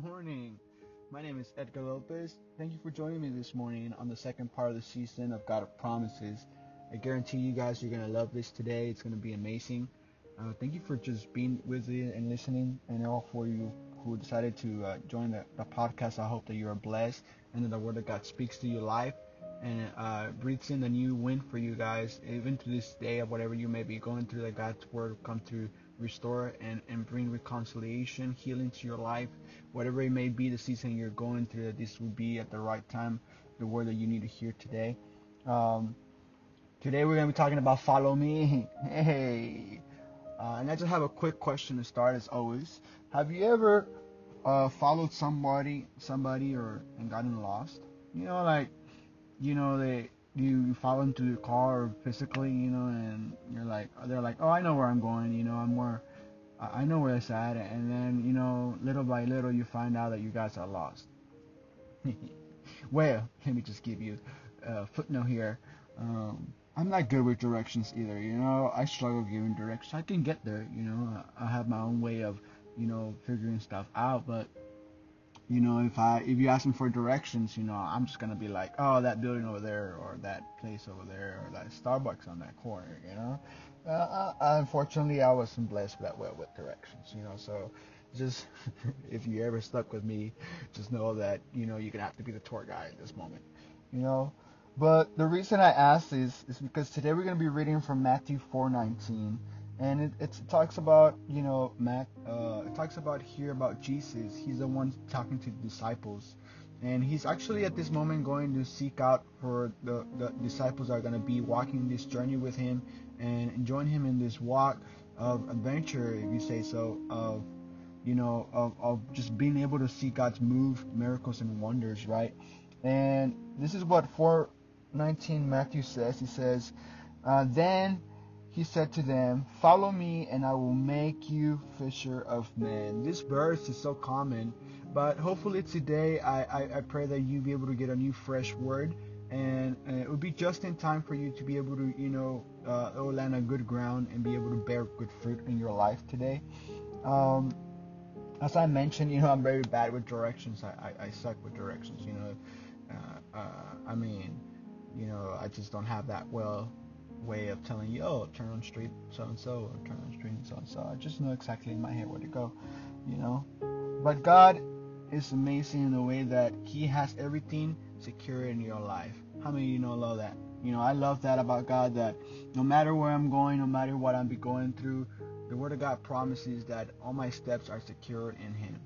morning. My name is Edgar Lopez. Thank you for joining me this morning on the second part of the season of God of Promises. I guarantee you guys you're going to love this today. It's going to be amazing. Uh, thank you for just being with me and listening, and all for you who decided to uh, join the, the, podcast. I hope that you are blessed and that the Word of God speaks to your life and uh, breathes in a new wind for you guys, even to this day of whatever you may be going through. That God's Word come to restore and, and bring reconciliation, healing to your life, whatever it may be the season you're going through, that this will be at the right time, the word that you need to hear today. Um, today we're going to be talking about follow me. Hey. Uh, and I just have a quick question to start as always. Have you ever uh, followed somebody, somebody or and gotten lost? You know, like, you know, they you, you follow them to your car physically, you know, and you're like, they're like, oh, I know where I'm going, you know, I'm more, I know where it's at, and then, you know, little by little, you find out that you guys are lost. well, let me just give you a footnote here. Um, I'm not good with directions either, you know, I struggle giving directions. I can get there, you know, I have my own way of, you know, figuring stuff out, but you know, if I if you ask me for directions, you know, I'm just gonna be like, oh, that building over there, or that place over there, or that Starbucks on that corner, you know. Uh, uh, unfortunately, I wasn't blessed that well with directions, you know. So, just if you ever stuck with me, just know that you know you're gonna have to be the tour guide at this moment, you know. But the reason I asked is is because today we're gonna be reading from Matthew 4:19 and it, it talks about you know Matt uh, it talks about here about Jesus. He's the one talking to the disciples. And he's actually at this moment going to seek out for the, the disciples are going to be walking this journey with him and join him in this walk of adventure if you say so of you know of, of just being able to see God's move miracles and wonders right? And this is what 419 Matthew says. He says uh, then he said to them, Follow me, and I will make you fisher of men. This verse is so common, but hopefully today I, I, I pray that you be able to get a new fresh word, and, and it will be just in time for you to be able to, you know, uh, land on good ground and be able to bear good fruit in your life today. Um, as I mentioned, you know, I'm very bad with directions. I, I, I suck with directions, you know. Uh, uh, I mean, you know, I just don't have that well way of telling you, oh, turn on street so and so, or turn on street so and so. I just know exactly in my head where to go, you know. But God is amazing in the way that He has everything secure in your life. How many of you know love that? You know, I love that about God that no matter where I'm going, no matter what I'm be going through, the Word of God promises that all my steps are secured in Him.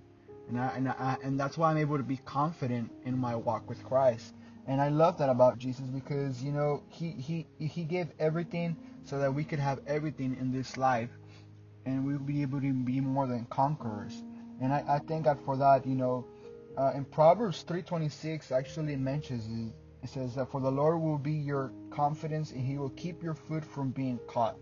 And I, and I, and that's why I'm able to be confident in my walk with Christ and I love that about Jesus because you know he he he gave everything so that we could have everything in this life, and we'll be able to be more than conquerors. And I, I thank God for that. You know, uh, in Proverbs 3:26 actually mentions it. It says that for the Lord will be your confidence, and He will keep your foot from being caught.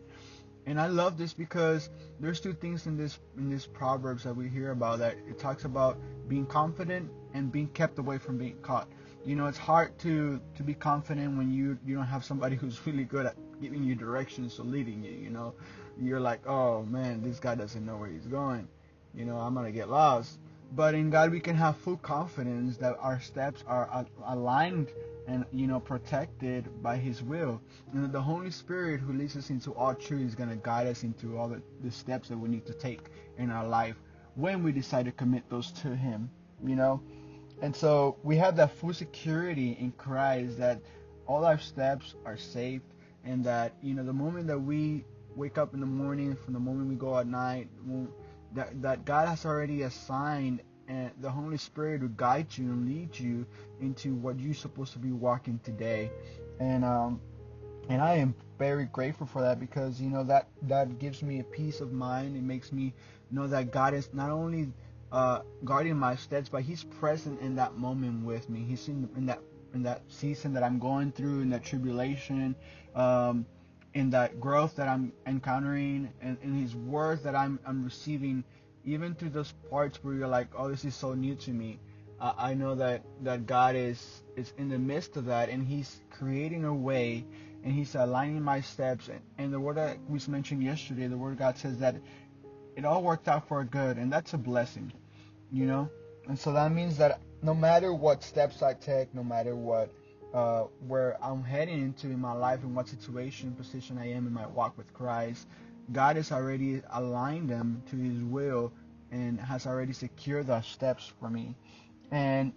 And I love this because there's two things in this in this proverbs that we hear about that it talks about being confident and being kept away from being caught you know it's hard to to be confident when you you don't have somebody who's really good at giving you directions or leading you you know? You're like oh man this guy doesn't know where he's going. You know i'm gonna get lost. But in god we can have full confidence that our steps are aligned and you know protected by his will. And the holy spirit who leads us into all truth is going to guide us into all the, the steps that we need to take in our life when we decide to commit those to him you know and so we have that full security in Christ that all our steps are safe and that, you know, the moment that we wake up in the morning, from the moment we go at night, that, that God has already assigned and the Holy Spirit will guide you and lead you into what you're supposed to be walking today. And um and I am very grateful for that because you know that that gives me a peace of mind. It makes me know that God is not only uh, guarding my steps, but He's present in that moment with me. He's in, in that in that season that I'm going through, in that tribulation, um, in that growth that I'm encountering, and in His words that I'm I'm receiving, even through those parts where you're like, oh, this is so new to me. Uh, I know that that God is is in the midst of that, and He's creating a way, and He's aligning my steps. And, the word that we mentioned yesterday, the word God says that it all worked out for good, and that's a blessing you know And so that means that no matter what steps I take, no matter what uh, where I'm heading into in my life and what situation, position I am in my walk with Christ, God has already aligned them to His will and has already secured those steps for me. And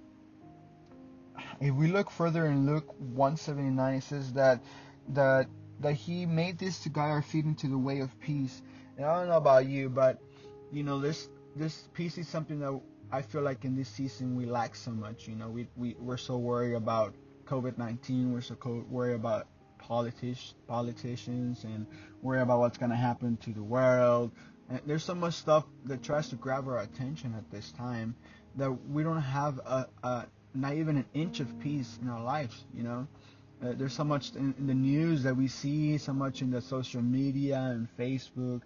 if we look further in Luke 179, it says that that that He made this to guide our feet into the way of peace. And I don't know about you, but you know this this peace is something that I feel like in this season we lack so much. You know, we we we're so worried about COVID-19. We're so worried about politics politicians and worry about what's gonna happen to the world. And there's so much stuff that tries to grab our attention at this time that we don't have a, a not even an inch of peace in our lives. You know, uh, there's so much in, in the news that we see, so much in the social media and Facebook.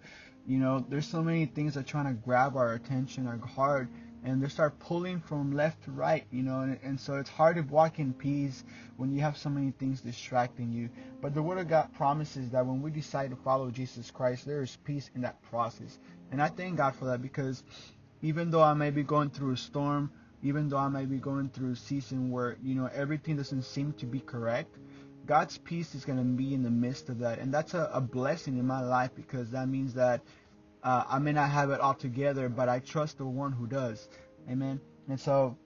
You know, there's so many things that are trying to grab our attention, our heart, and they start pulling from left to right, you know, and, and, so it's hard to walk in peace when you have so many things distracting you. But the Word of God promises that when we decide to follow Jesus Christ, there is peace in that process. And I thank God for that because even though I may be going through a storm, even though I may be going through a season where, you know, everything doesn't seem to be correct, God's peace is going to be in the midst of that. And that's a, a blessing in my life because that means that uh, I may not have it all together, but I trust the one who does. Amen. And so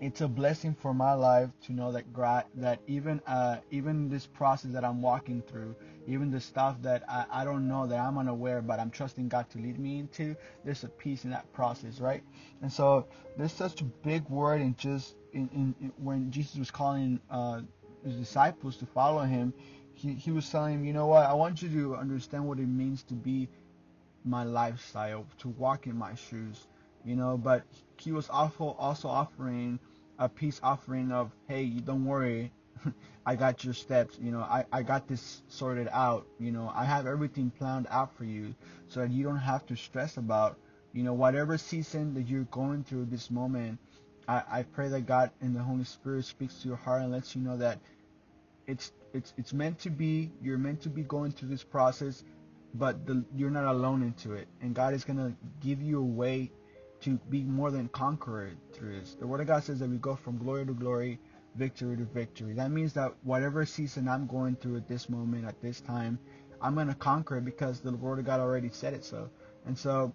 it's a blessing for my life to know that God, that even uh, even this process that I'm walking through, even the stuff that I, I don't know that I'm unaware, but I'm trusting God to lead me into, there's a peace in that process, right? And so there's such a big word in just in, in, in when Jesus was calling uh, his disciples to follow him, he, he was telling him, you know what, I want you to understand what it means to be my lifestyle, to walk in my shoes, you know. But he was also also offering a peace offering of, hey, don't worry, I got your steps, you know, I, I got this sorted out, you know, I have everything planned out for you so that you don't have to stress about, you know, whatever season that you're going through this moment. I, I pray that God and the Holy Spirit speaks to your heart and lets you know that it's it's it's meant to be you're meant to be going through this process but the, you're not alone into it. And God is going to give you a way to be more than conqueror through this. The Word of God says that we go from glory to glory, victory to victory. That means that whatever season I'm going through at this moment, at this time, I'm going to conquer it because the Word of God already said it so. And so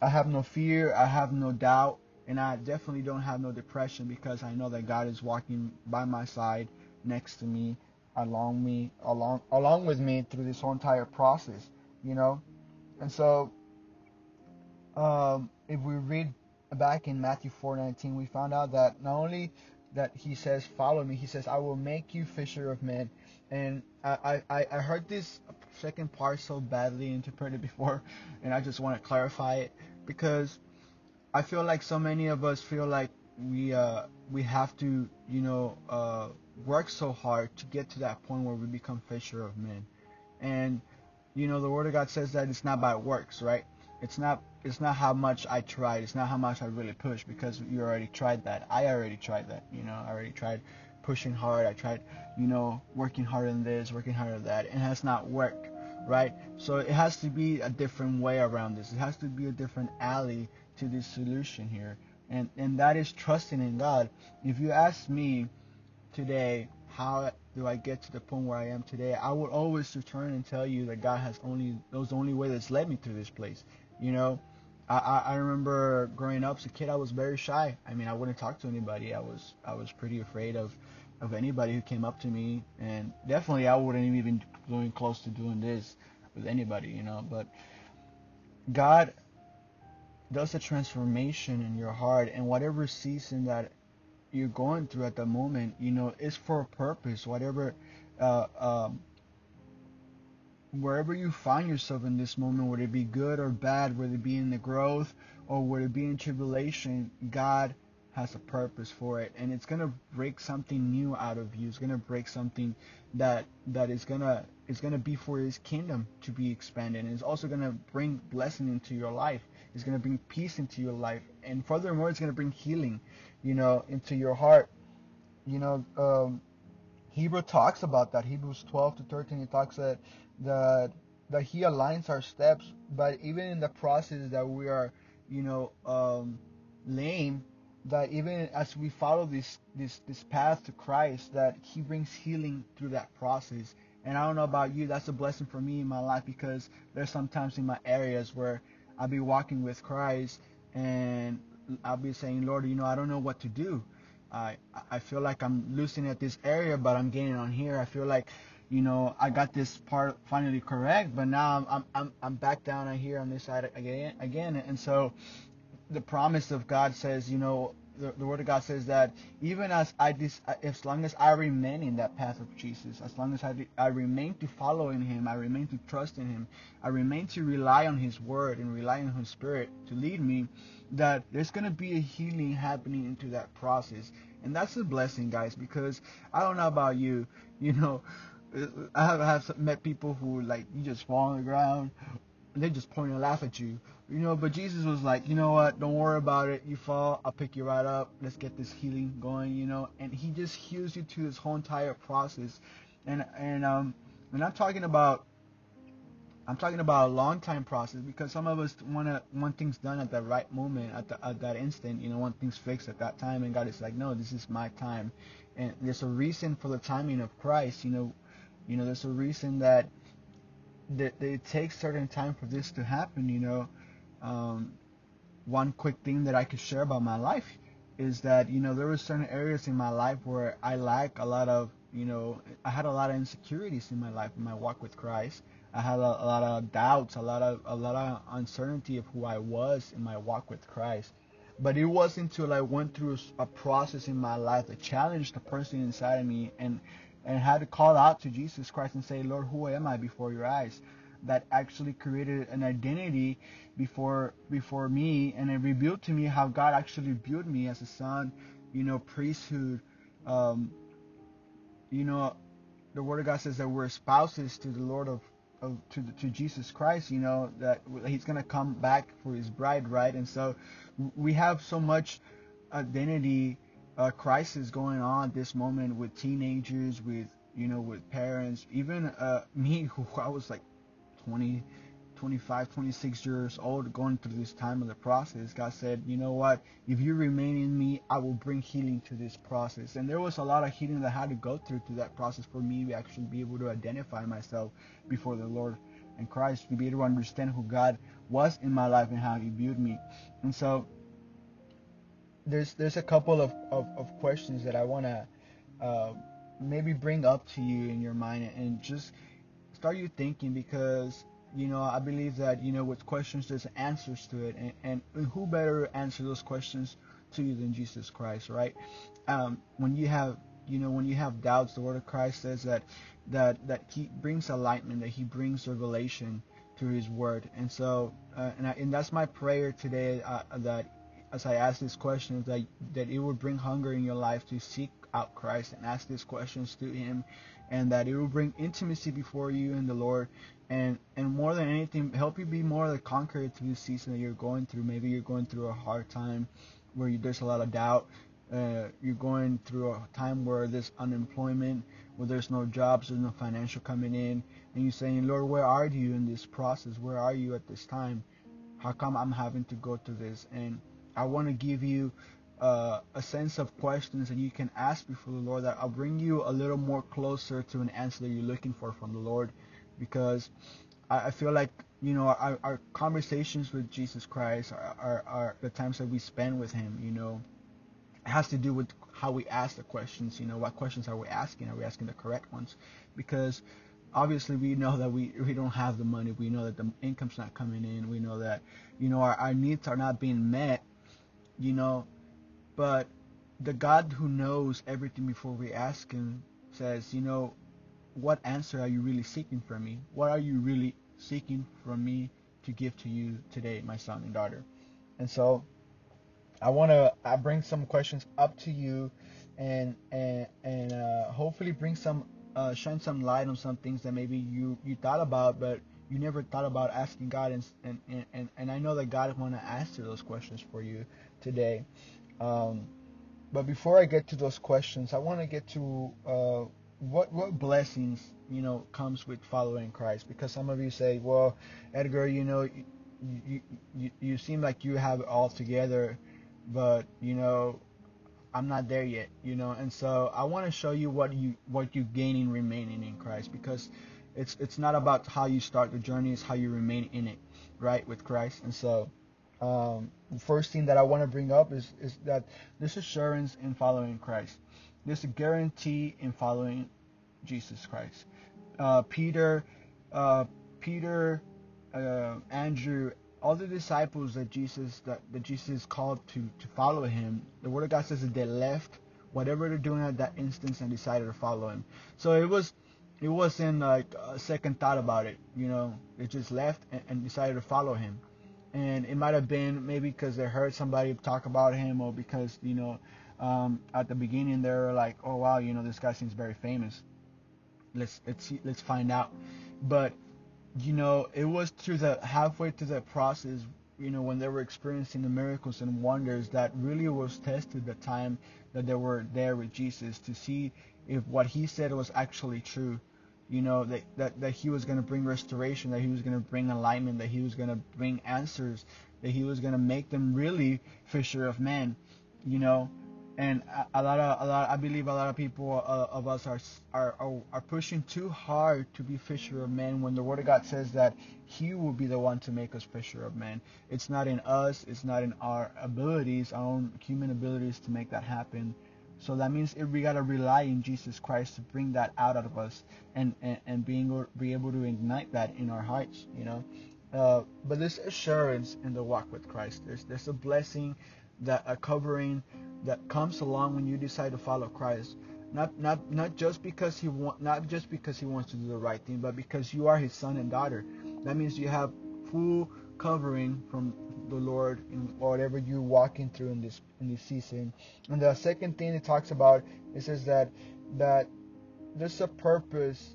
I have no fear, I have no doubt, and I definitely don't have no depression because I know that God is walking by my side, next to me, along me, along along with me through this whole entire process you know? And so, um, if we read back in Matthew 4:19, we found out that not only that he says, "Follow me," he says, "I will make you fisher of men." And I, I, I heard this second part so badly interpreted before, and I just want to clarify it because I feel like so many of us feel like we uh we have to you know uh work so hard to get to that point where we become fisher of men, and you know, the Word of God says that it's not by works, right? It's not it's not how much I tried. It's not how much I really pushed because you already tried that. I already tried that. You know, I already tried pushing hard. I tried, you know, working harder than this, working harder than that. It has not worked, right? So it has to be a different way around this. It has to be a different alley to this solution here. And and that is trusting in God. If you ask me today how do I get to the point where I am today, I would always return and tell you that God has only those only way that's led me to this place. You know, I, I, I remember growing up as a kid, I was very shy. I mean, I wouldn't talk to anybody. I was I was pretty afraid of of anybody who came up to me, and definitely I wouldn't even going close to doing this with anybody. You know, but God does a transformation in your heart, and whatever season that you're going through at the moment, you know, it's for a purpose. Whatever, uh, um, wherever you find yourself in this moment, whether it be good or bad, whether it be in the growth or whether it be in tribulation, God has a purpose for it, and it's gonna break something new out of you. It's gonna break something that that is gonna is gonna be for His kingdom to be expanded, and it's also gonna bring blessing into your life. It's gonna bring peace into your life, and furthermore, it's gonna bring healing you know, into your heart. You know, um, Hebrew talks about that. Hebrews 12 to 13, he talks that that that he aligns our steps, but even in the process that we are, you know, um, lame, that even as we follow this this this path to Christ, that He brings healing through that process. And I don't know about you, that's a blessing for me in my life because there's sometimes in my areas where I'll be walking with Christ and I'll be saying, Lord, you know, I don't know what to do. I I feel like I'm losing at this area, but I'm gaining on here. I feel like, you know, I got this part finally correct, but now I'm I'm I'm, back down here on this side again again. And so, the promise of God says, you know, the, the word of God says that even as I dis, as long as I remain in that path of Jesus, as long as I, I remain to follow in Him, I remain to trust in Him, I remain to rely on His word and rely on His Spirit to lead me, that there's gonna be a healing happening into that process, and that's a blessing, guys. Because I don't know about you, you know, I have, I have met people who like you just fall on the ground, and they just point and laugh at you you know, but Jesus was like, you know what? Don't worry about it. You fall, I'll pick you right up. Let's get this healing going, you know. And he just heals you through this whole entire process. And and um, and I'm talking about I'm talking about a long time process because some of us want to want things done at the right moment, at, the, at that instant, you know, want things fixed at that time. And God is like, no, this is my time. And there's a reason for the timing of Christ, you know, you know, there's a reason that that, it takes certain time for this to happen, you know um, one quick thing that I could share about my life is that you know there were certain areas in my life where I lack a lot of you know I had a lot of insecurities in my life in my walk with Christ. I had a, a lot of doubts, a lot of a lot of uncertainty of who I was in my walk with Christ. But it wasn't until I went through a process in my life that challenged the person inside of me and and had to call out to Jesus Christ and say, Lord, who am I before your eyes? that actually created an identity before before me and it revealed to me how God actually viewed me as a son, you know, priesthood. Um, you know, the word of God says that we're spouses to the Lord of, of to to Jesus Christ. You know that He's gonna come back for His bride, right? And so we have so much identity uh, crisis going on this moment with teenagers, with you know, with parents, even uh, me who I was like 20, 25, 26 years old going through this time of the process, God said, you know what? If you remain in me, I will bring healing to this process. And there was a lot of healing that I had to go through to that process for me to actually be able to identify myself before the Lord and Christ, to be able to understand who God was in my life and how He viewed me. And so there's there's a couple of, of, of questions that I want to uh, maybe bring up to you in your mind and just start you thinking because you know I believe that you know with questions there's answers to it and, and who better answer those questions to you than Jesus Christ right? Um, when you have you know when you have doubts the word of Christ says that that that he brings enlightenment that he brings revelation through his word. And so uh, and, I, and that's my prayer today uh, that as I ask these questions that that it will bring hunger in your life to seek out Christ and ask these questions to him and that it will bring intimacy before you and the Lord, and and more than anything, help you be more the conqueror through the season that you're going through. Maybe you're going through a hard time where you, there's a lot of doubt. Uh, you're going through a time where there's unemployment, where there's no jobs, there's no financial coming in, and you're saying, Lord, where are you in this process? Where are you at this time? How come I'm having to go through this? And I want to give you uh, a sense of questions that you can ask before the Lord that I'll bring you a little more closer to an answer that you're looking for from the Lord. Because I, I feel like, you know, our, our conversations with Jesus Christ are, are, are, the times that we spend with Him, you know, it has to do with how we ask the questions, you know, what questions are we asking? Are we asking the correct ones? Because obviously we know that we, we don't have the money. We know that the income's not coming in. We know that, you know, our, our needs are not being met, you know, but the God who knows everything before we ask Him says, you know, what answer are you really seeking from me? What are you really seeking from me to give to you today, my son and daughter? And so I want to I bring some questions up to you and and and uh, hopefully bring some uh, shine some light on some things that maybe you you thought about but you never thought about asking God and and and, and I know that God want to answer those questions for you today. Um, but before I get to those questions, I want to get to uh, what what blessings you know comes with following Christ. Because some of you say, "Well, Edgar, you know, you you, you seem like you have it all together. but you know, I'm not there yet, you know. And so I want to show you what you what you gain in remaining in Christ because it's it's not about how you start the journey, it's how you remain in it, right, with Christ. And so um, the first thing that I want to bring up is is that this assurance in following Christ. this guarantee in following Jesus Christ. Uh, Peter, uh, Peter, uh, Andrew, all the disciples that Jesus that, that Jesus called to to follow him, the Word of God says that they left whatever they're doing at that instance and decided to follow him. So it was it wasn't like a second thought about it, you know. They just left and, and decided to follow him. And it might have been maybe because they heard somebody talk about him, or because you know um, at the beginning they were like, oh wow, you know this guy seems very famous. Let's let's see, let's find out. But you know, it was through the halfway through the process, you know, when they were experiencing the miracles and wonders that really was tested the time that they were there with Jesus to see if what he said was actually true. You know, that, that, that he was going to bring restoration, that he was going to bring alignment, that he was going to bring answers, that he was going to make them really fisher of men, you know? And a, lot of a lot I believe a lot of people uh, of us are, are are pushing too hard to be fisher of men when the word of God says that he will be the one to make us fisher of men. It's not in us it's not in our abilities our own human abilities to make that happen so that means if we got to rely in Jesus Christ to bring that out of us and and, and being be able to ignite that in our hearts you know uh, but there's assurance in the walk with Christ there's there's a blessing that a covering that comes along when you decide to follow Christ. Not not not just because he want not just because he wants to do the right thing, but because you are his son and daughter. That means you have full covering from the Lord in whatever you're walking through in this in this season. And the second thing it talks about it says that that there's a purpose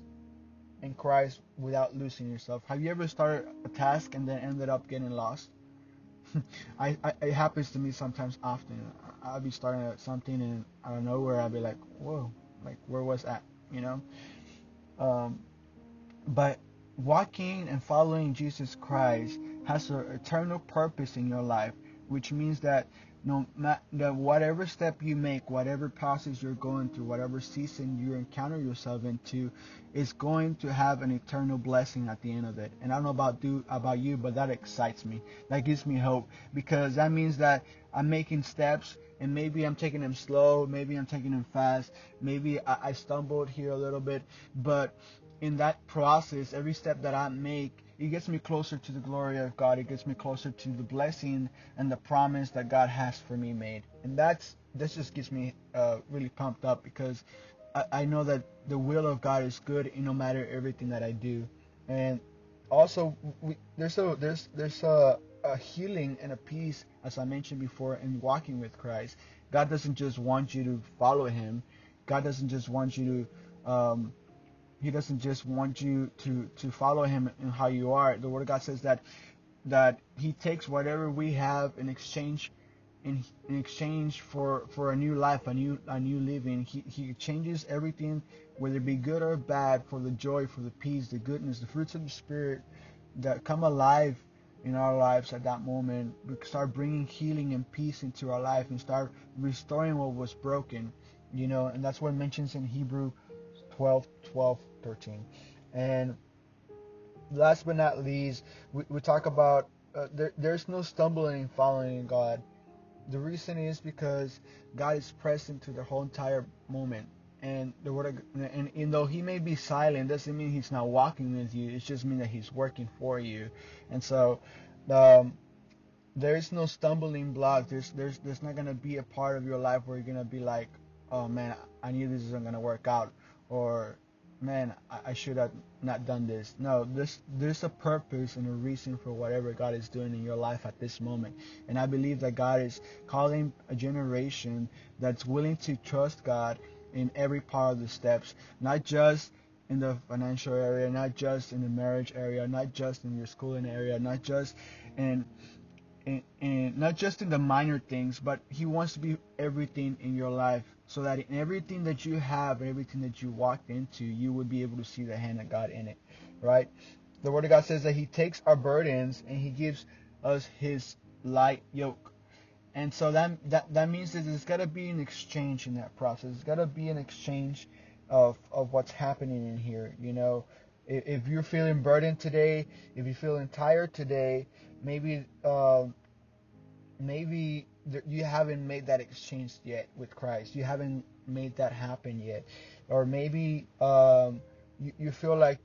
in Christ without losing yourself. Have you ever started a task and then ended up getting lost? I, I, it happens to me sometimes often. I'll be starting at something and out of nowhere I'll be like, whoa, like where was that? You know? Um, but walking and following Jesus Christ has an eternal purpose in your life, which means that no that whatever step you make, whatever process you're going through, whatever season you encounter yourself into, is going to have an eternal blessing at the end of it. And I don't know about do about you, but that excites me. That gives me hope because that means that I'm making steps and maybe I'm taking them slow, maybe I'm taking them fast, maybe I, I stumbled here a little bit, but in that process, every step that I make it gets me closer to the glory of God. It gets me closer to the blessing and the promise that God has for me made. And that's this just gets me uh, really pumped up because I, I, know that the will of God is good in no matter everything that I do. And also, we, there's a there's there's a, a healing and a peace, as I mentioned before, in walking with Christ. God doesn't just want you to follow Him. God doesn't just want you to um, he doesn't just want you to to follow him in how you are. The word of God says that that he takes whatever we have in exchange in, in exchange for for a new life, a new a new living. He he changes everything, whether it be good or bad, for the joy, for the peace, the goodness, the fruits of the spirit that come alive in our lives at that moment. We start bringing healing and peace into our life and start restoring what was broken. You know, and that's what it mentions in Hebrew 12, 12, 13. And last but not least, we, we talk about uh, there, there's no stumbling following God. The reason is because God is present to the whole entire moment. And the word and, and though he may be silent, doesn't mean he's not walking with you. It just means that he's working for you. And so, um, there's no stumbling block. There's there's there's not gonna be a part of your life where you're gonna be like, oh man, I knew this isn't gonna work out or man, I, I should have not done this. No, this there's a purpose and a reason for whatever God is doing in your life at this moment. And I believe that God is calling a generation that's willing to trust God in every part of the steps, not just in the financial area, not just in the marriage area, not just in your schooling area, not just in and, not just in the minor things, but He wants to be everything in your life, so that in everything that you have, everything that you walked into, you would be able to see the hand of God in it, right? The Word of God says that He takes our burdens and He gives us His light yoke, And so that that, that means that there's got to be an exchange in that process. There's got to be an exchange of of what's happening in here. You know, if, if you're feeling burdened today, if you're feeling tired today, maybe uh, maybe you haven't made that exchange yet with Christ. You haven't made that happen yet, or maybe um, you, you feel like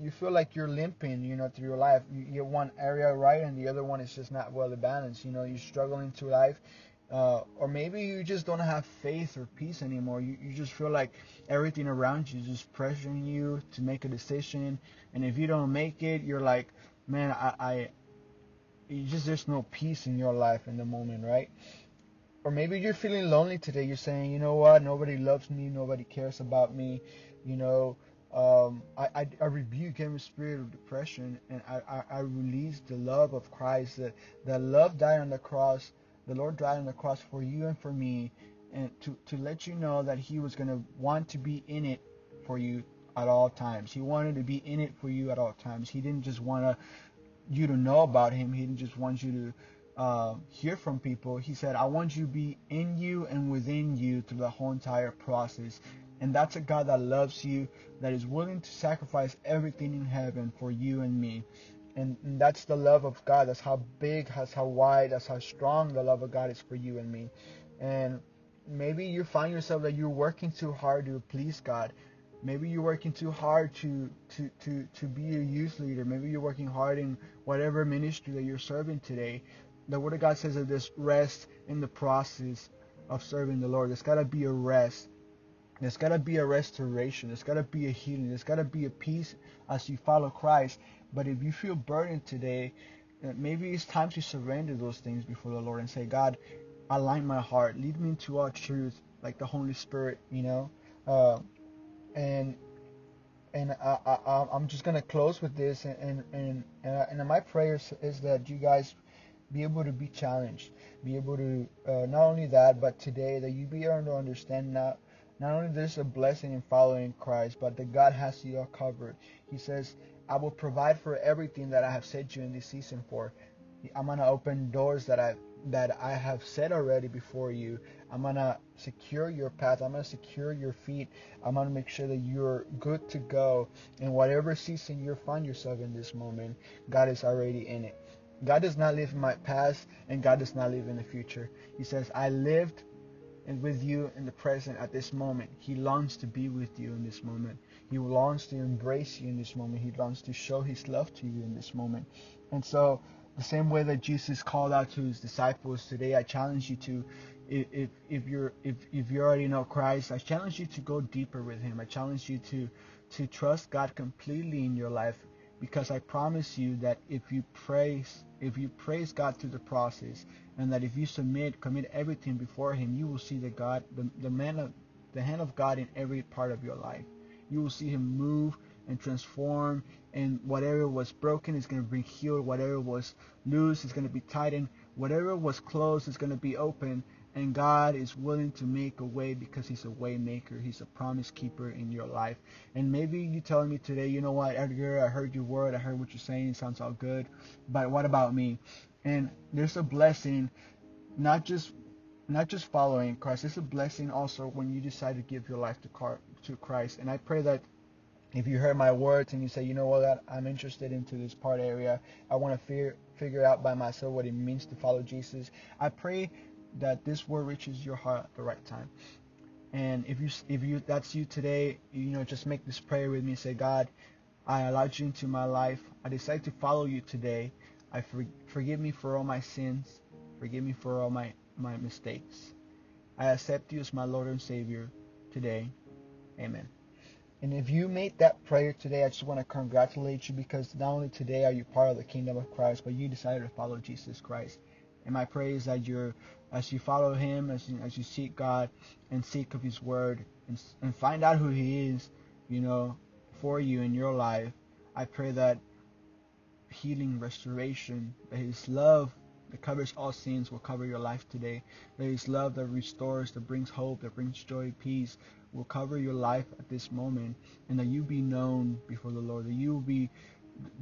you feel like you're limping, you know, through your life. You get one area right and the other one is just not well balanced. You know, you're struggling through life. Uh, or maybe you just don't have faith or peace anymore. You, you just feel like everything around you is just pressuring you to make a decision. And if you don't make it, you're like, man, I, I you just there's no peace in your life in the moment, right? Or maybe you're feeling lonely today. You're saying, you know what, nobody loves me, nobody cares about me, you know um, I, I, I, rebuke every spirit of depression and I, I, I release the love of Christ. That, that love died on the cross. The Lord died on the cross for you and for me, and to, to let you know that He was going to want to be in it for you at all times. He wanted to be in it for you at all times. He didn't just want to, you to know about Him. He didn't just want you to uh, hear from people. He said, I want you to be in you and within you through the whole entire process. And that's a God that loves you, that is willing to sacrifice everything in heaven for you and me. And, and that's the love of God. That's how big, that's how wide, that's how strong the love of God is for you and me. And maybe you find yourself that you're working too hard to please God. Maybe you're working too hard to, to, to, to be a youth leader. Maybe you're working hard in whatever ministry that you're serving today. The Word of God says that there's rest in the process of serving the Lord. There's got to be a rest. There's got to be a restoration. There's got to be a healing. There's got to be a peace as you follow Christ. But if you feel burdened today, uh, maybe it's time to surrender those things before the Lord and say, God, align my heart. Lead me into all truth, like the Holy Spirit, you know. Uh, and and I, I, I'm just gonna close with this, and and and, and my prayer is that you guys be able to be challenged, be able to uh, not only that, but today that you be able to understand not not only there's a blessing in following Christ, but that God has you all covered. He says, I will provide for everything that I have set you in this season for. I'm gonna open doors that I that I have set already before you. I'm gonna secure your path. I'm gonna secure your feet. I'm gonna make sure that you're good to go. In whatever season you find yourself in this moment, God is already in it. God does not live in my past, and God does not live in the future. He says, I lived and with you in the present at this moment. He longs to be with you in this moment. He longs to embrace you in this moment. He longs to show his love to you in this moment. And so, the same way that Jesus called out to his disciples today, I challenge you to, if if you're if if you already know Christ, I challenge you to go deeper with Him. I challenge you to to trust God completely in your life, because I promise you that if you praise if you praise God through the process, and that if you submit, commit everything before Him, you will see the God, the, the man of the hand of God in every part of your life. You will see Him move and transform, and whatever was broken is going to be healed. Whatever was loose is going to be tightened. Whatever was closed is going to be open. And God is willing to make a way because He's a way maker. He's a promise keeper in your life. And maybe you're telling me today, you know what, Edgar, I heard your word. I heard what you're saying. It sounds all good. But what about me? And there's a blessing, not just not just following Christ. It's a blessing also when you decide to give your life to car, to Christ. And I pray that if you heard my words and you say, you know what, I'm interested into this part area, I want to figure out by myself what it means to follow Jesus. I pray that this word reaches your heart at the right time. And if you if you that's you today, you know, just make this prayer with me. Say, God, I allowed you into my life. I decide to follow you today. I for, forgive me for all my sins. Forgive me for all my, my mistakes. I accept you as my Lord and Savior today. Amen. And if you made that prayer today, I just want to congratulate you because not only today are you part of the kingdom of Christ, but you decided to follow Jesus Christ. And my prayer is that you're, as you follow Him, as you, as you seek God and seek of His Word and, and find out who He is, you know, for you in your life, I pray that healing, restoration, that His love that covers all sins will cover your life today. That His love that restores, that brings hope, that brings joy, peace, will cover your life at this moment, and that you be known before the Lord. That you be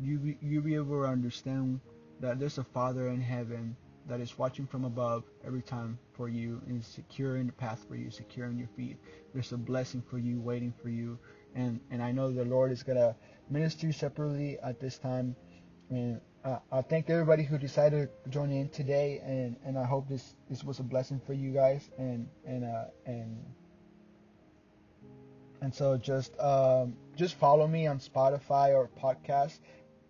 you be, you be able to understand that there's a Father in heaven that is watching from above every time for you and is securing the path for you, securing your feet. There's a blessing for you waiting for you. And and I know the Lord is gonna minister separately at this time. And uh, I thank everybody who decided to join in today, and, and I hope this, this was a blessing for you guys. And and uh, and and so just um, just follow me on Spotify or podcast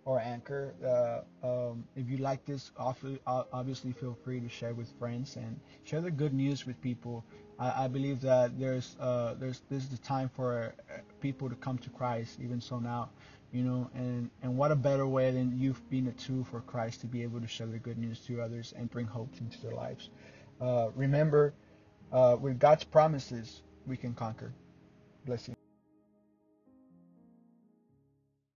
or Anchor. Uh, um, if you like this, obviously feel free to share with friends and share the good news with people. I, I believe that there's uh, there's this is the time for uh, people to come to Christ. Even so now, you know, and and what a better way than you being a tool for Christ to be able to share the good news to others and bring hope into their lives. Uh, remember, uh, with God's promises, we can conquer. Bless you.